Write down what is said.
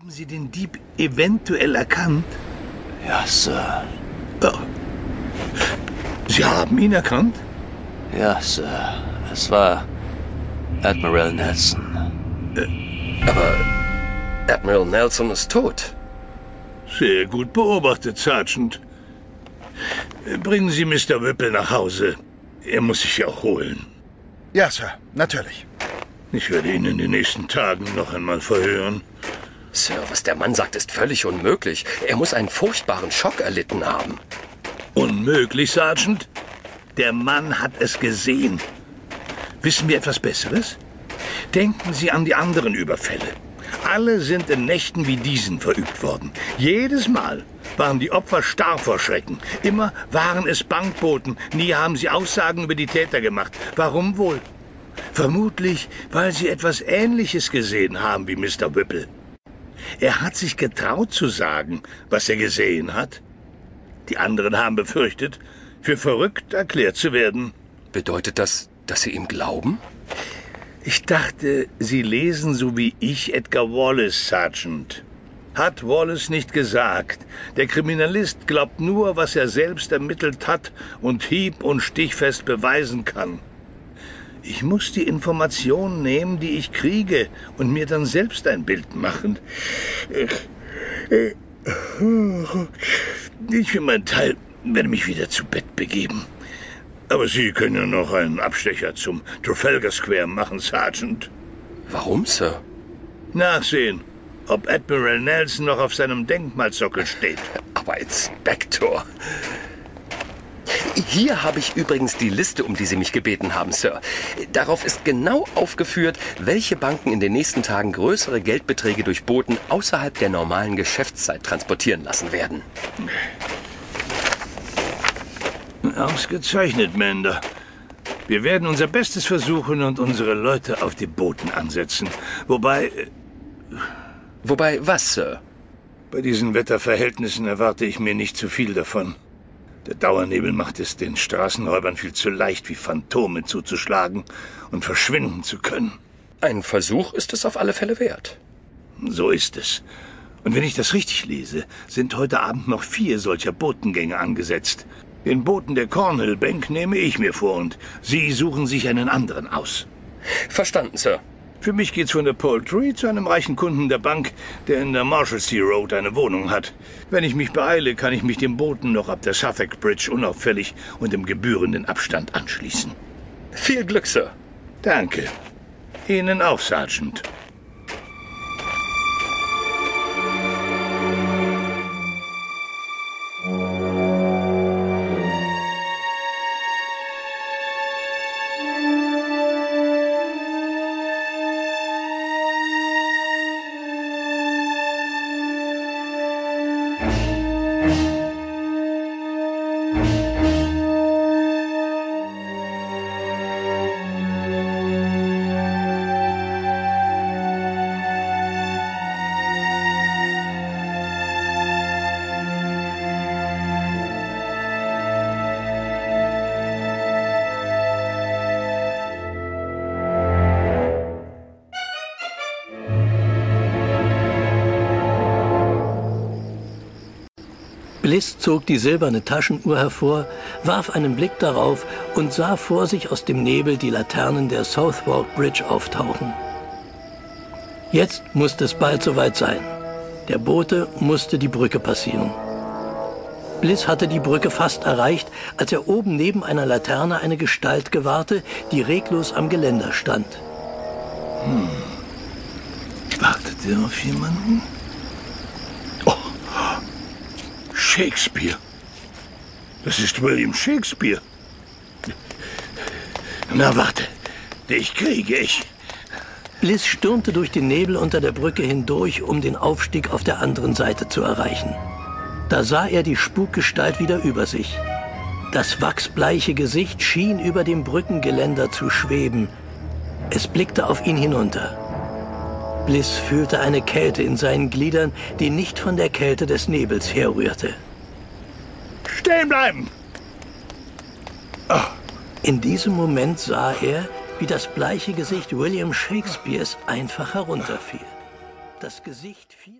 Haben Sie den Dieb eventuell erkannt? Ja, Sir. Oh. Sie haben ihn erkannt? Ja, Sir. Es war Admiral Nelson. Aber Admiral Nelson ist tot. Sehr gut beobachtet, Sergeant. Bringen Sie Mr. Whipple nach Hause. Er muss sich erholen. Ja, Sir, natürlich. Ich werde ihn in den nächsten Tagen noch einmal verhören. Sir, was der Mann sagt, ist völlig unmöglich. Er muss einen furchtbaren Schock erlitten haben. Unmöglich, Sergeant? Der Mann hat es gesehen. Wissen wir etwas Besseres? Denken Sie an die anderen Überfälle. Alle sind in Nächten wie diesen verübt worden. Jedes Mal waren die Opfer starr vor Schrecken. Immer waren es Bankboten. Nie haben sie Aussagen über die Täter gemacht. Warum wohl? Vermutlich, weil sie etwas Ähnliches gesehen haben wie Mr. Whipple. Er hat sich getraut zu sagen, was er gesehen hat. Die anderen haben befürchtet, für verrückt erklärt zu werden. Bedeutet das, dass Sie ihm glauben? Ich dachte, Sie lesen so wie ich Edgar Wallace, Sergeant. Hat Wallace nicht gesagt, der Kriminalist glaubt nur, was er selbst ermittelt hat und hieb- und stichfest beweisen kann. Ich muss die Informationen nehmen, die ich kriege, und mir dann selbst ein Bild machen. Ich für meinen Teil werde mich wieder zu Bett begeben. Aber Sie können ja noch einen Abstecher zum Trafalgar Square machen, Sergeant. Warum, Sir? Nachsehen, ob Admiral Nelson noch auf seinem Denkmalsockel steht. Aber Inspektor. Hier habe ich übrigens die Liste, um die Sie mich gebeten haben, Sir. Darauf ist genau aufgeführt, welche Banken in den nächsten Tagen größere Geldbeträge durch Booten außerhalb der normalen Geschäftszeit transportieren lassen werden. Ausgezeichnet, Mender. Wir werden unser Bestes versuchen und unsere Leute auf die Booten ansetzen. Wobei, äh, Wobei, was, Sir? bei diesen Wetterverhältnissen erwarte ich mir nicht zu viel davon. Der Dauernebel macht es den Straßenräubern viel zu leicht, wie Phantome zuzuschlagen und verschwinden zu können. Ein Versuch ist es auf alle Fälle wert. So ist es. Und wenn ich das richtig lese, sind heute Abend noch vier solcher Botengänge angesetzt. Den Boten der Cornhill Bank nehme ich mir vor und Sie suchen sich einen anderen aus. Verstanden, Sir. Für mich geht's von der Poultry zu einem reichen Kunden der Bank, der in der Marshalsea Road eine Wohnung hat. Wenn ich mich beeile, kann ich mich dem Boten noch ab der Suffolk Bridge unauffällig und im gebührenden Abstand anschließen. Viel Glück, Sir. Danke. Ihnen auch, Sergeant. Bliss zog die silberne Taschenuhr hervor, warf einen Blick darauf und sah vor sich aus dem Nebel die Laternen der Southwark Bridge auftauchen. Jetzt musste es bald soweit sein. Der Bote musste die Brücke passieren. Bliss hatte die Brücke fast erreicht, als er oben neben einer Laterne eine Gestalt gewahrte, die reglos am Geländer stand. Wartet er auf jemanden? Oh, Shakespeare. Das ist William Shakespeare. Na, warte. Dich kriege ich. Bliss stürmte durch den Nebel unter der Brücke hindurch, um den Aufstieg auf der anderen Seite zu erreichen. Da sah er die Spukgestalt wieder über sich. Das wachsbleiche Gesicht schien über dem Brückengeländer zu schweben. Es blickte auf ihn hinunter. Bliss fühlte eine Kälte in seinen Gliedern, die nicht von der Kälte des Nebels herrührte. Stehen bleiben! In diesem Moment sah er, wie das bleiche Gesicht William Shakespeares einfach herunterfiel. Das Gesicht fiel.